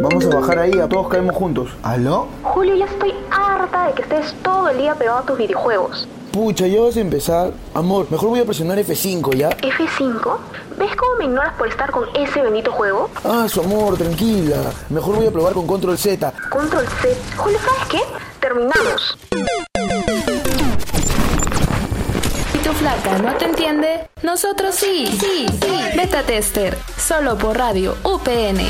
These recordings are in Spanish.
Vamos a bajar ahí, a todos caemos juntos. ¿Aló? Julio, ya estoy harta de que estés todo el día pegado a tus videojuegos. Pucha, ya vas a empezar. Amor, mejor voy a presionar F5, ¿ya? ¿F5? ¿Ves cómo me ignoras por estar con ese bendito juego? Ah, su amor, tranquila. Mejor voy a probar con Control Z. Control C. Julio, ¿sabes qué? Terminamos. Si tu flaca no te entiende, nosotros sí, sí, sí. Beta Tester, solo por radio UPN.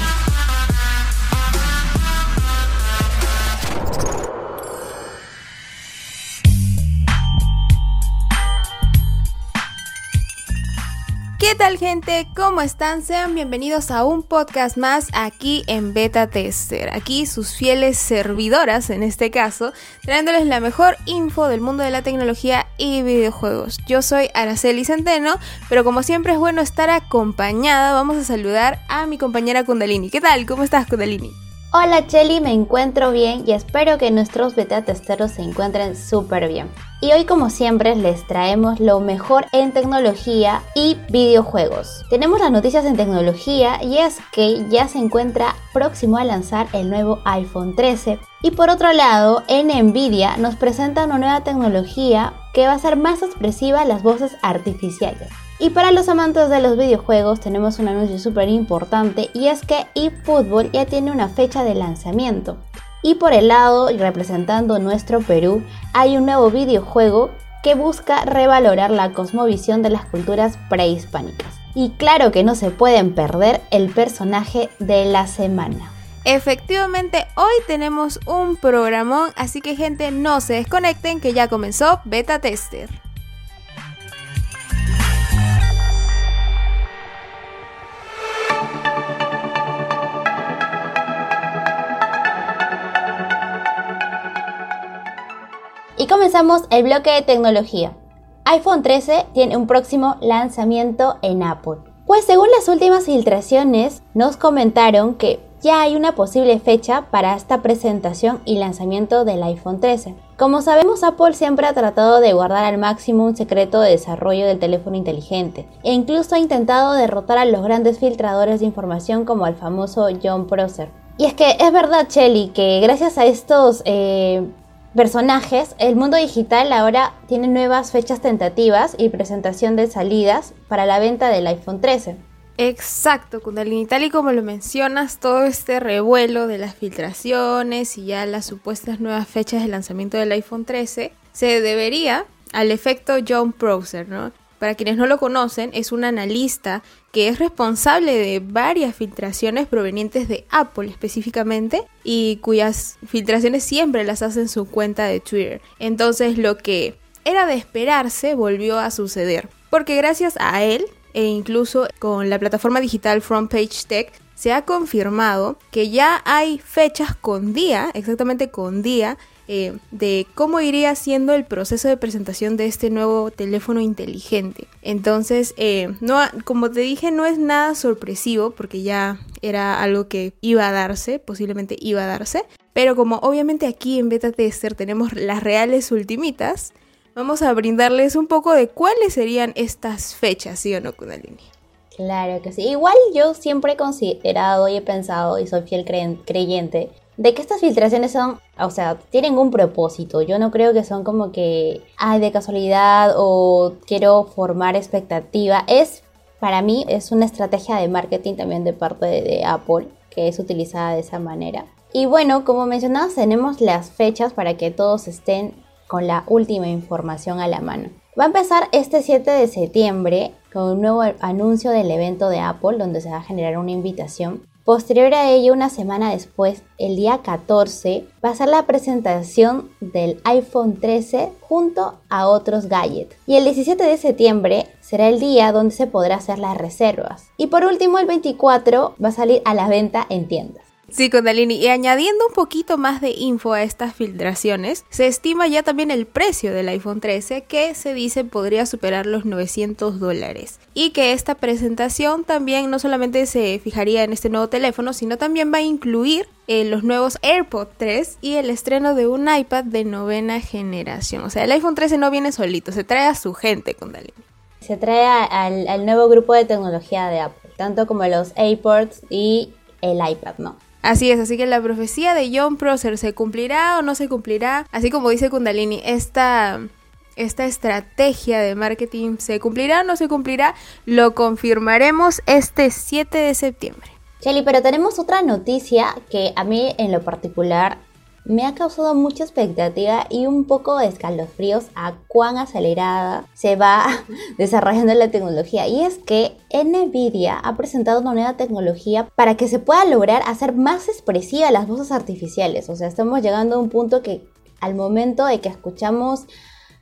¿Qué tal gente? ¿Cómo están? Sean bienvenidos a un podcast más aquí en Beta Tester. Aquí sus fieles servidoras, en este caso, trayéndoles la mejor info del mundo de la tecnología y videojuegos. Yo soy Araceli Centeno, pero como siempre es bueno estar acompañada, vamos a saludar a mi compañera Kundalini. ¿Qué tal? ¿Cómo estás Kundalini? Hola Chelly, me encuentro bien y espero que nuestros beta testeros se encuentren súper bien. Y hoy como siempre les traemos lo mejor en tecnología y videojuegos. Tenemos las noticias en tecnología y es que ya se encuentra próximo a lanzar el nuevo iPhone 13. Y por otro lado, en Nvidia nos presenta una nueva tecnología que va a ser más expresiva las voces artificiales. Y para los amantes de los videojuegos tenemos un anuncio súper importante y es que eFootball ya tiene una fecha de lanzamiento. Y por el lado, y representando nuestro Perú, hay un nuevo videojuego que busca revalorar la cosmovisión de las culturas prehispánicas. Y claro que no se pueden perder el personaje de la semana. Efectivamente, hoy tenemos un programón, así que gente no se desconecten que ya comenzó Beta Tester. Y comenzamos el bloque de tecnología. iPhone 13 tiene un próximo lanzamiento en Apple. Pues según las últimas filtraciones, nos comentaron que ya hay una posible fecha para esta presentación y lanzamiento del iPhone 13. Como sabemos, Apple siempre ha tratado de guardar al máximo un secreto de desarrollo del teléfono inteligente e incluso ha intentado derrotar a los grandes filtradores de información como al famoso John Prosser. Y es que es verdad, Shelly, que gracias a estos eh, personajes, el mundo digital ahora tiene nuevas fechas tentativas y presentación de salidas para la venta del iPhone 13. Exacto, Kundalini, tal y como lo mencionas, todo este revuelo de las filtraciones y ya las supuestas nuevas fechas de lanzamiento del iPhone 13 se debería al efecto John Prosser, ¿no? Para quienes no lo conocen, es un analista que es responsable de varias filtraciones provenientes de Apple específicamente y cuyas filtraciones siempre las hace en su cuenta de Twitter. Entonces lo que era de esperarse volvió a suceder, porque gracias a él e incluso con la plataforma digital Front Page Tech se ha confirmado que ya hay fechas con día, exactamente con día, eh, de cómo iría siendo el proceso de presentación de este nuevo teléfono inteligente. Entonces, eh, no, como te dije, no es nada sorpresivo porque ya era algo que iba a darse, posiblemente iba a darse. Pero como obviamente aquí en Beta Tester tenemos las reales ultimitas, vamos a brindarles un poco de cuáles serían estas fechas, ¿sí o no, Kundalini? Claro que sí. Igual yo siempre he considerado y he pensado, y soy fiel creyente, de que estas filtraciones son, o sea, tienen un propósito. Yo no creo que son como que, ay, de casualidad o quiero formar expectativa. Es, para mí, es una estrategia de marketing también de parte de, de Apple, que es utilizada de esa manera. Y bueno, como mencionabas, tenemos las fechas para que todos estén con la última información a la mano. Va a empezar este 7 de septiembre con un nuevo anuncio del evento de Apple donde se va a generar una invitación Posterior a ello, una semana después, el día 14, va a ser la presentación del iPhone 13 junto a otros gadgets. Y el 17 de septiembre será el día donde se podrá hacer las reservas. Y por último, el 24 va a salir a la venta en tiendas. Sí, Kundalini. Y añadiendo un poquito más de info a estas filtraciones, se estima ya también el precio del iPhone 13 que se dice podría superar los 900 dólares. Y que esta presentación también no solamente se fijaría en este nuevo teléfono, sino también va a incluir eh, los nuevos AirPods 3 y el estreno de un iPad de novena generación. O sea, el iPhone 13 no viene solito, se trae a su gente, Kundalini. Se trae al, al nuevo grupo de tecnología de Apple, tanto como los AirPods y el iPad, ¿no? Así es, así que la profecía de John Prosser se cumplirá o no se cumplirá. Así como dice Kundalini, esta, esta estrategia de marketing se cumplirá o no se cumplirá, lo confirmaremos este 7 de septiembre. Shelly, pero tenemos otra noticia que a mí en lo particular me ha causado mucha expectativa y un poco de escalofríos a cuán acelerada se va desarrollando la tecnología. Y es que Nvidia ha presentado una nueva tecnología para que se pueda lograr hacer más expresivas las voces artificiales. O sea, estamos llegando a un punto que al momento de que escuchamos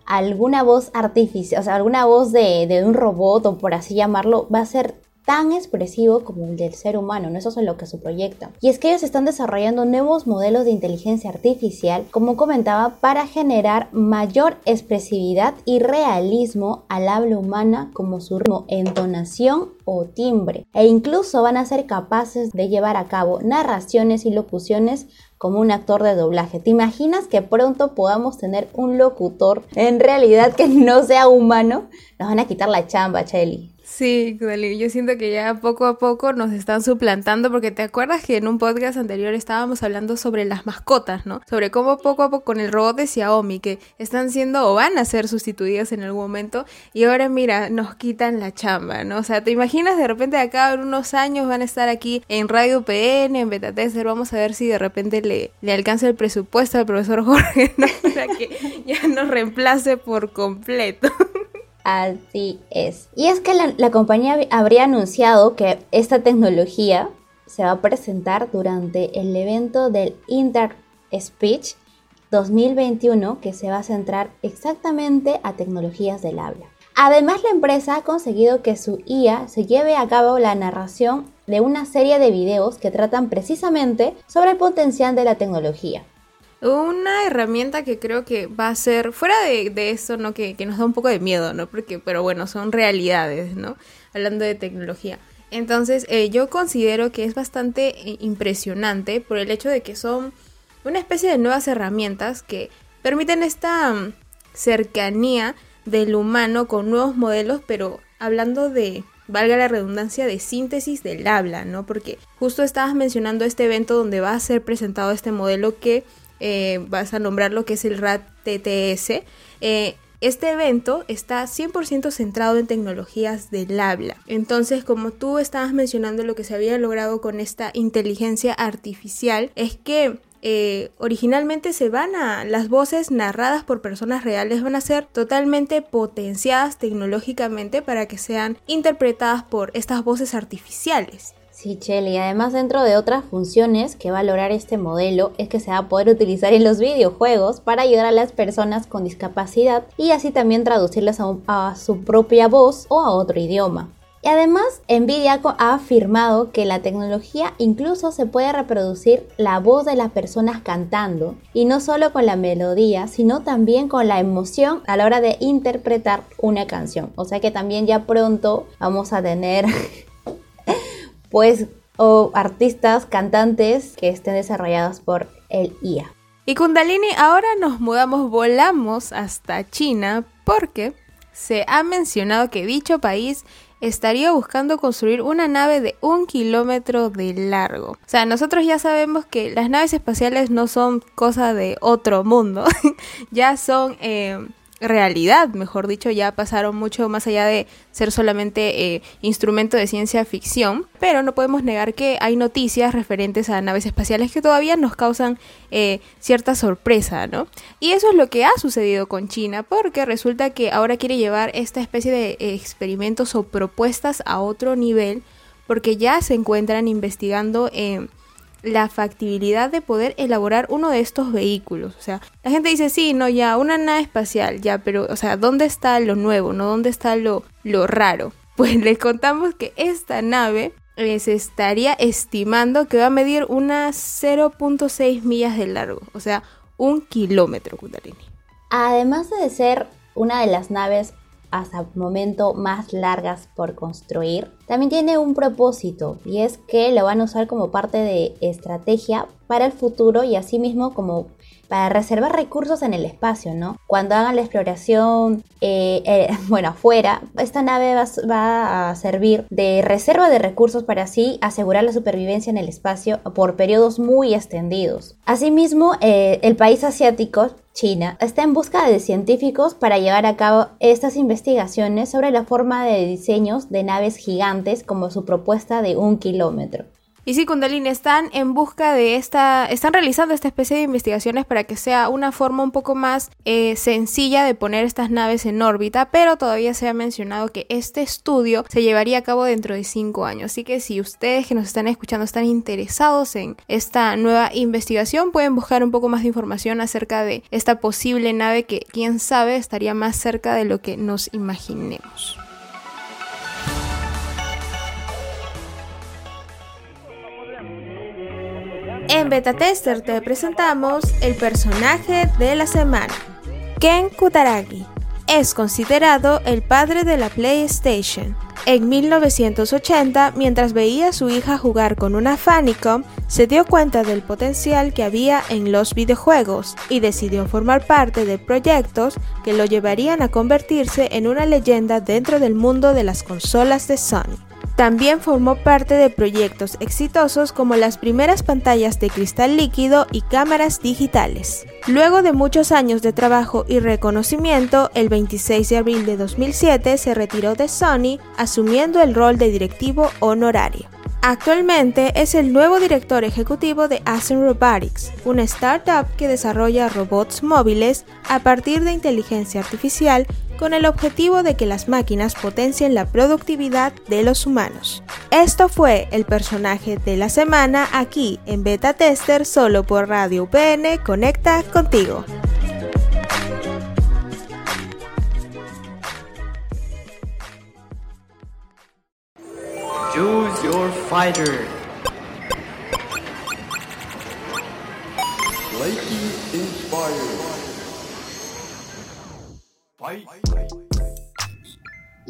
alguna voz artificial, o sea, alguna voz de, de un robot o por así llamarlo, va a ser tan expresivo como el del ser humano, ¿no? Eso es lo que su proyecta. Y es que ellos están desarrollando nuevos modelos de inteligencia artificial, como comentaba, para generar mayor expresividad y realismo al habla humana como su ritmo, entonación o timbre. E incluso van a ser capaces de llevar a cabo narraciones y locuciones como un actor de doblaje. ¿Te imaginas que pronto podamos tener un locutor en realidad que no sea humano? Nos van a quitar la chamba, Chelly. Sí, yo siento que ya poco a poco nos están suplantando porque te acuerdas que en un podcast anterior estábamos hablando sobre las mascotas, ¿no? Sobre cómo poco a poco con el robot de Xiaomi que están siendo o van a ser sustituidas en algún momento y ahora mira, nos quitan la chamba, ¿no? O sea, te imaginas de repente de acá en unos años van a estar aquí en Radio PN, en Beta Tester, vamos a ver si de repente le, le alcanza el presupuesto al profesor Jorge, ¿no? Para que ya nos reemplace por completo. Así es. Y es que la, compañía habría anunciado que esta tecnología se va a presentar durante el evento del Inter Speech 2021 que se va a centrar exactamente a tecnologías del habla. Además, la empresa ha conseguido que su IA se lleve a cabo la narración de una serie de videos que tratan precisamente sobre el potencial de la tecnología. Una herramienta que creo que va a ser, fuera de, eso, ¿no? Que, nos da un poco de miedo, ¿no? Porque, pero bueno, son realidades, ¿no? Hablando de tecnología. Entonces, eh, yo considero que es bastante eh, impresionante por el hecho de que son una especie de nuevas herramientas que permiten esta mm, cercanía del humano con nuevos modelos, pero hablando de, valga la redundancia, de síntesis del habla, ¿no? Porque justo estabas mencionando este evento donde va a ser presentado este modelo que eh, vas a nombrar lo que es el RAT TTS. Eh, este evento está 100% centrado en tecnologías del habla. Entonces, como tú estabas mencionando lo que se había logrado con esta inteligencia artificial, es que eh, originalmente se van a las voces narradas por personas reales van a ser totalmente potenciadas tecnológicamente para que sean interpretadas por estas voces artificiales. Sí, Chelly. Además, dentro de otras funciones que va a lograr este modelo es que se va a poder utilizar en los videojuegos para ayudar a las personas con discapacidad y así también traducirlas a, su propia voz o a otro idioma. Y además, Nvidia ha afirmado que la tecnología incluso se puede reproducir la voz de las personas cantando, y no solo con la melodía, sino también con la emoción a la hora de interpretar una canción. O sea que también ya pronto vamos a tener pues o artistas, cantantes que estén desarrollados por el IA. Y Kundalini, ahora nos mudamos, volamos hasta China porque se ha mencionado que dicho país estaría buscando construir una nave de un kilómetro de largo. O sea, nosotros ya sabemos que las naves espaciales no son cosa de otro mundo, ya son... Eh, realidad, mejor dicho, ya pasaron mucho más allá de ser solamente eh, instrumento de ciencia ficción, pero no podemos negar que hay noticias referentes a naves espaciales que todavía nos causan eh, cierta sorpresa, ¿no? Y eso es lo que ha sucedido con China, porque resulta que ahora quiere llevar esta especie de experimentos o propuestas a otro nivel, porque ya se encuentran investigando en la factibilidad de poder elaborar uno de estos vehículos. O sea, la gente dice, sí, no, ya, una nave espacial, ya, pero, o sea, ¿dónde está lo nuevo? ¿No? ¿Dónde está lo, lo raro? Pues les contamos que esta nave eh, se estaría estimando que va a medir unas 0.6 millas de largo, o sea, un kilómetro, Kundalini. Además de ser una de las naves hasta el momento más largas por construir, también tiene un propósito y es que lo van a usar como parte de estrategia para el futuro y asimismo como para reservar recursos en el espacio, ¿no? Cuando hagan la exploración, eh, eh, bueno, afuera, esta nave va, a servir de reserva de recursos para así asegurar la supervivencia en el espacio por periodos muy extendidos. Asimismo, eh, el país asiático China está en busca de científicos para llevar a cabo estas investigaciones sobre la forma de diseños de naves gigantes como su propuesta de un kilómetro. Y sí, Kundalini, están en busca de esta, están realizando esta especie de investigaciones para que sea una forma un poco más eh, sencilla de poner estas naves en órbita, pero todavía se ha mencionado que este estudio se llevaría a cabo dentro de cinco años. Así que si ustedes que nos están escuchando están interesados en esta nueva investigación, pueden buscar un poco más de información acerca de esta posible nave que, quién sabe, estaría más cerca de lo que nos imaginemos. En Beta Tester te presentamos el personaje de la semana. Ken Kutaragi es considerado el padre de la PlayStation. En 1980, mientras veía a su hija jugar con una Famicom, se dio cuenta del potencial que había en los videojuegos y decidió formar parte de proyectos que lo llevarían a convertirse en una leyenda dentro del mundo de las consolas de Sony. También formó parte de proyectos exitosos como las primeras pantallas de cristal líquido y cámaras digitales. Luego de muchos años de trabajo y reconocimiento, el 26 de abril de 2007 se retiró de Sony, asumiendo el rol de directivo honorario. Actualmente es el nuevo director ejecutivo de Ascent Robotics, una startup que desarrolla robots móviles a partir de inteligencia artificial con el objetivo de que las máquinas potencien la productividad de los humanos. Esto fue el personaje de la semana aquí en Beta Tester solo por Radio UPN Conecta contigo. Choose your fighter.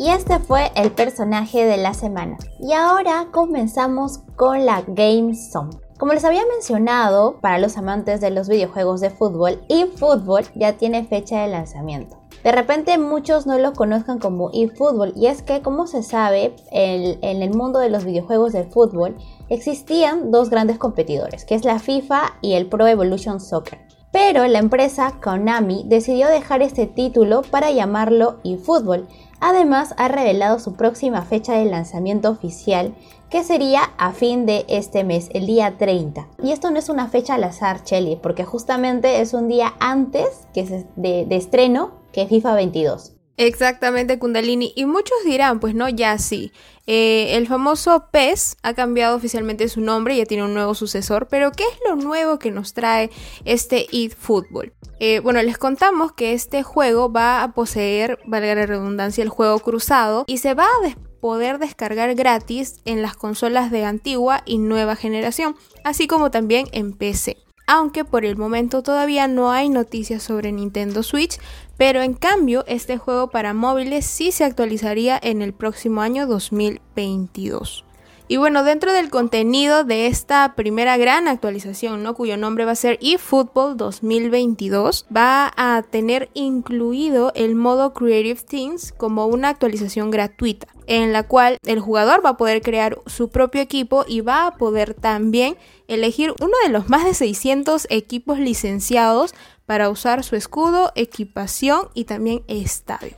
Y este fue el personaje de la semana. Y ahora comenzamos con la Game Zone. Como les había mencionado, para los amantes de los videojuegos de fútbol, eFootball ya tiene fecha de lanzamiento. De repente muchos no lo conozcan como eFootball y es que como se sabe en el mundo de los videojuegos de fútbol existían dos grandes competidores que es la FIFA y el Pro Evolution Soccer. Pero la empresa Konami decidió dejar este título para llamarlo eFootball. Además ha revelado su próxima fecha de lanzamiento oficial que sería a fin de este mes, el día 30. Y esto no es una fecha al azar, Chelly, porque justamente es un día antes que de, de estreno que FIFA 22. Exactamente, Kundalini. Y muchos dirán, pues no, ya sí. Eh, el famoso PES ha cambiado oficialmente su nombre, ya tiene un nuevo sucesor, pero ¿qué es lo nuevo que nos trae este eFootball? Eh, bueno, les contamos que este juego va a poseer, valga la redundancia, el juego cruzado y se va a poder descargar gratis en las consolas de antigua y nueva generación, así como también en PC aunque por el momento todavía no hay noticias sobre Nintendo Switch, pero en cambio este juego para móviles sí se actualizaría en el próximo año 2022. Y bueno, dentro del contenido de esta primera gran actualización, ¿no? cuyo nombre va a ser eFootball 2022, va a tener incluido el modo Creative Things como una actualización gratuita, en la cual el jugador va a poder crear su propio equipo y va a poder también elegir uno de los más de 600 equipos licenciados para usar su escudo, equipación y también estadio.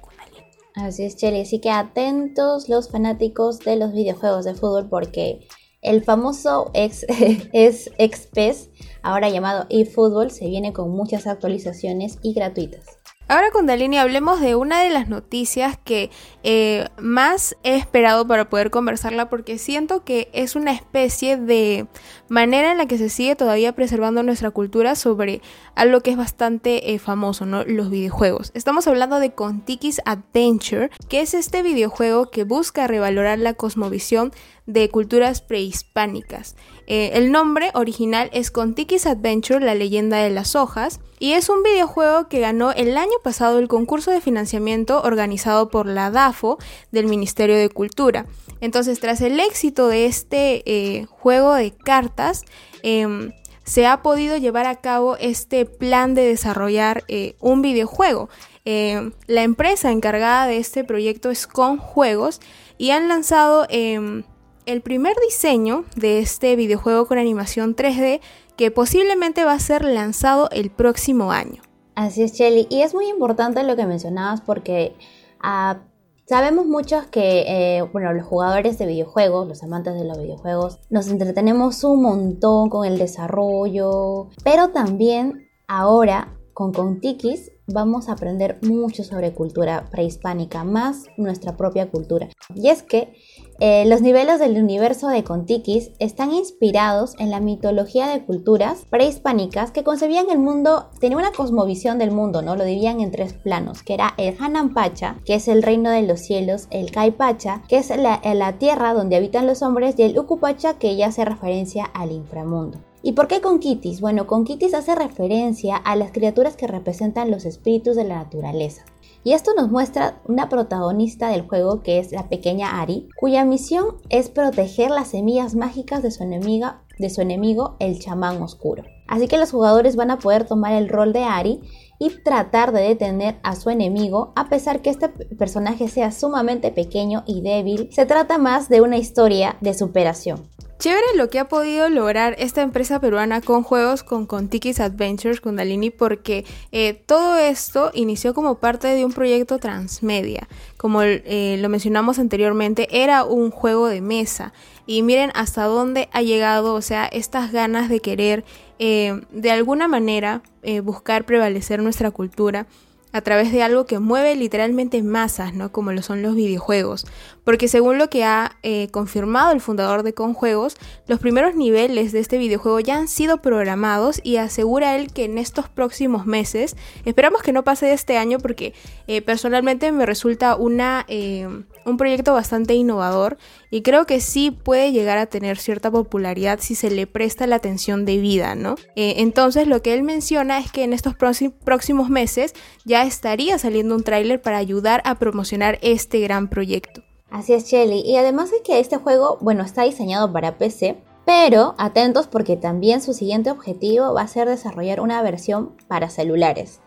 Así es, Cheli. Así que atentos los fanáticos de los videojuegos de fútbol porque el famoso ex, es XPES, ahora llamado eFootball, se viene con muchas actualizaciones y gratuitas. Ahora con Dalini hablemos de una de las noticias que eh, más he esperado para poder conversarla porque siento que es una especie de manera en la que se sigue todavía preservando nuestra cultura sobre algo que es bastante eh, famoso, ¿no? Los videojuegos. Estamos hablando de Contiki's Adventure, que es este videojuego que busca revalorar la cosmovisión de culturas prehispánicas. Eh, el nombre original es Contiquis Adventure, la leyenda de las hojas, y es un videojuego que ganó el año pasado el concurso de financiamiento organizado por la DAFO del Ministerio de Cultura. Entonces, tras el éxito de este eh, juego de cartas, em, se ha podido llevar a cabo este plan de desarrollar eh, un videojuego. Em, la empresa encargada de este proyecto es Con Juegos y han lanzado em, el primer diseño de este videojuego con animación 3D que posiblemente va a ser lanzado el próximo año. Así es, Shelly. Y es muy importante lo que mencionabas porque ah, sabemos muchos que, eh, bueno, los jugadores de videojuegos, los amantes de los videojuegos, nos entretenemos un montón con el desarrollo, pero también ahora con Contiquis vamos a aprender mucho sobre cultura prehispánica, más nuestra propia cultura. Y es que eh, los niveles del universo de Contiquis están inspirados en la mitología de culturas prehispánicas que concebían el mundo, tenían una cosmovisión del mundo, ¿no? Lo dividían en tres planos, que era el Pacha, que es el reino de los cielos, el Pacha, que es la, la tierra donde habitan los hombres, y el Ucupacha, que ya hace referencia al inframundo. ¿Y por qué Conquitis? Bueno, Conquitis hace referencia a las criaturas que representan los espíritus de la naturaleza. Y esto nos muestra una protagonista del juego que es la pequeña Ari, cuya misión es proteger las semillas mágicas de su, enemiga, de su enemigo, el chamán oscuro. Así que los jugadores van a poder tomar el rol de Ari y tratar de detener a su enemigo, a pesar que este personaje sea sumamente pequeño y débil, se trata más de una historia de superación. Chévere lo que ha podido lograr esta empresa peruana con juegos con Contiquis Adventures Kundalini porque eh, todo esto inició como parte de un proyecto transmedia. Como eh, lo mencionamos anteriormente, era un juego de mesa. Y miren hasta dónde ha llegado, o sea, estas ganas de querer eh, de alguna manera buscar prevalecer nuestra cultura a través de algo que mueve literalmente masas, ¿no? Como lo son los videojuegos. Porque según lo que ha eh, confirmado el fundador de Conjuegos, los primeros niveles de este videojuego ya han sido programados y asegura él que en estos próximos meses, esperamos que no pase de este año porque eh, personalmente me resulta una, eh, un proyecto bastante innovador y creo que sí puede llegar a tener cierta popularidad si se le presta la atención debida, ¿no? entonces lo que él menciona es que en estos próximos meses ya estaría saliendo un tráiler para ayudar a promocionar este gran proyecto. Así es, Shelly. Y además es que este juego, bueno, está diseñado para PC, pero atentos porque también su siguiente objetivo va a ser desarrollar una versión para celulares.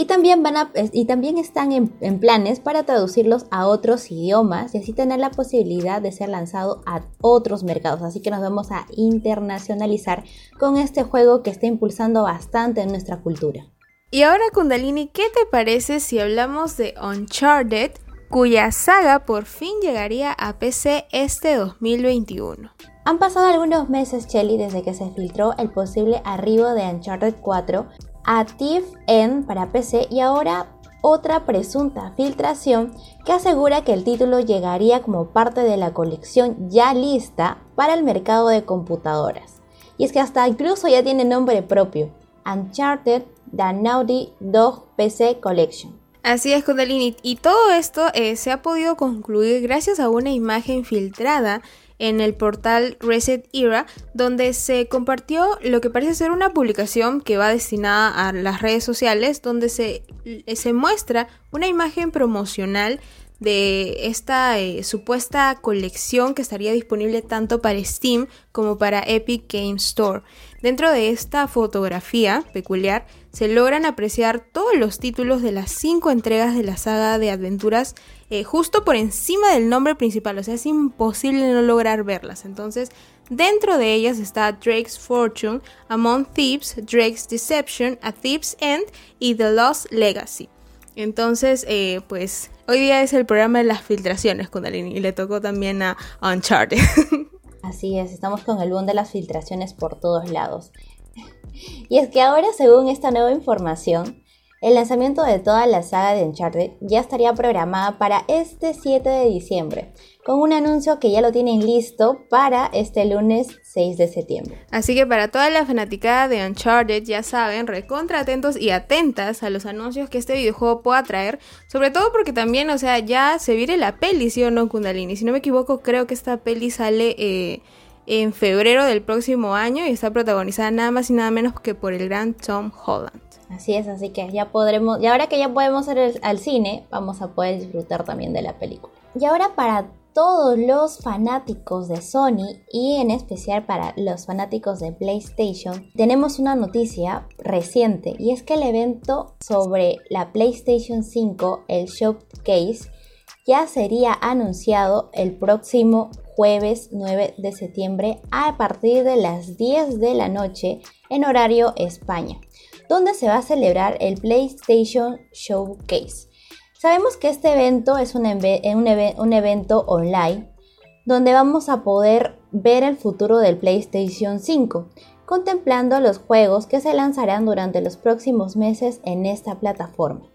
Y también, van a, y también están en, en, planes para traducirlos a otros idiomas y así tener la posibilidad de ser lanzado a otros mercados. Así que nos vamos a internacionalizar con este juego que está impulsando bastante en nuestra cultura. Y ahora Kundalini, ¿qué te parece si hablamos de Uncharted, cuya saga por fin llegaría a PC este 2021? Han pasado algunos meses, Shelly, desde que se filtró el posible arribo de Uncharted 4 a TIFF para PC y ahora otra presunta filtración que asegura que el título llegaría como parte de la colección ya lista para el mercado de computadoras. Y es que hasta incluso ya tiene nombre propio, Uncharted The Naughty Dog PC Collection. Así es, Kundalini. Y todo esto eh, se ha podido concluir gracias a una imagen filtrada en el portal Reset Era, donde se compartió lo que parece ser una publicación que va destinada a las redes sociales, donde se, se muestra una imagen promocional de esta eh, supuesta colección que estaría disponible tanto para Steam como para Epic Game Store. Dentro de esta fotografía peculiar se logran apreciar todos los títulos de las cinco entregas de la saga de aventuras eh, justo por encima del nombre principal, o sea, es imposible no lograr verlas. Entonces, dentro de ellas está Drake's Fortune, Among Thieves, Drake's Deception, A Thief's End y The Lost Legacy. Entonces, eh, pues hoy día es el programa de las filtraciones, Kundalini, y le tocó también a Uncharted. Así es, estamos con el boom de las filtraciones por todos lados. Y es que ahora, según esta nueva información, el lanzamiento de toda la saga de Uncharted ya estaría programada para este 7 de diciembre, con un anuncio que ya lo tienen listo para este lunes 6 de septiembre. Así que para toda la fanaticada de Uncharted, ya saben, recontra atentos y atentas a los anuncios que este videojuego pueda traer, sobre todo porque también, o sea, ya se viene la peli, ¿sí o no, Kundalini? Si no me equivoco, creo que esta peli sale... Eh, en febrero del próximo año y está protagonizada nada más y nada menos que por el gran Tom Holland. Así es, así que ya podremos, y ahora que ya podemos ir al cine, vamos a poder disfrutar también de la película. Y ahora para todos los fanáticos de Sony y en especial para los fanáticos de PlayStation, tenemos una noticia reciente y es que el evento sobre la PlayStation 5, el Showcase, ya sería anunciado el próximo jueves 9 de septiembre a partir de las 10 de la noche en horario España, donde se va a celebrar el PlayStation Showcase. Sabemos que este evento es un, un, evento online donde vamos a poder ver el futuro del PlayStation 5, contemplando los juegos que se lanzarán durante los próximos meses en esta plataforma.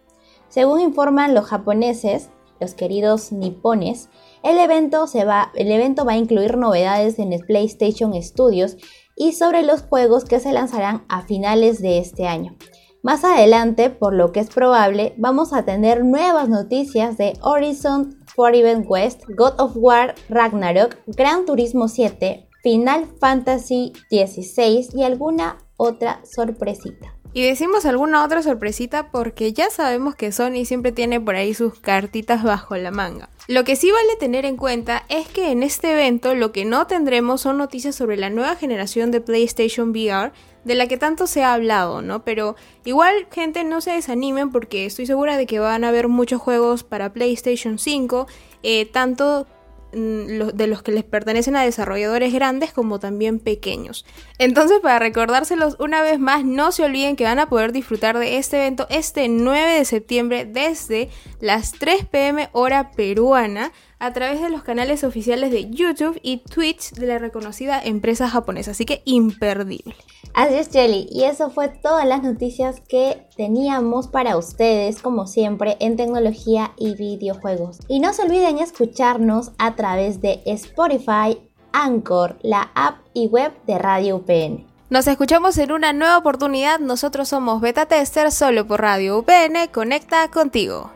Según informan los japoneses, los queridos nipones, el evento, se va, el evento va a incluir novedades en el PlayStation Studios y sobre los juegos que se lanzarán a finales de este año. Más adelante, por lo que es probable, vamos a tener nuevas noticias de Horizon Forbidden West, God of War Ragnarok, Gran Turismo 7, Final Fantasy XVI y alguna otra sorpresita. Y decimos alguna otra sorpresita porque ya sabemos que Sony siempre tiene por ahí sus cartitas bajo la manga. Lo que sí vale tener en cuenta es que en este evento lo que no tendremos son noticias sobre la nueva generación de PlayStation VR de la que tanto se ha hablado, ¿no? Pero igual, gente, no se desanimen porque estoy segura de que van a haber muchos juegos para PlayStation 5, eh, tanto de los que les pertenecen a desarrolladores grandes como también pequeños. Entonces, para recordárselos una vez más, no se olviden que van a poder disfrutar de este evento este 9 de septiembre desde las 3 pm hora peruana a través de los canales oficiales de YouTube y Twitch de la reconocida empresa japonesa. Así que imperdible. Así es, Jelly. Y eso fue todas las noticias que teníamos para ustedes, como siempre, en tecnología y videojuegos. Y no se olviden escucharnos a través de Spotify, Anchor, la app y web de Radio UPN. Nos escuchamos en una nueva oportunidad. Nosotros somos Beta Tester solo por Radio UPN. Conecta contigo.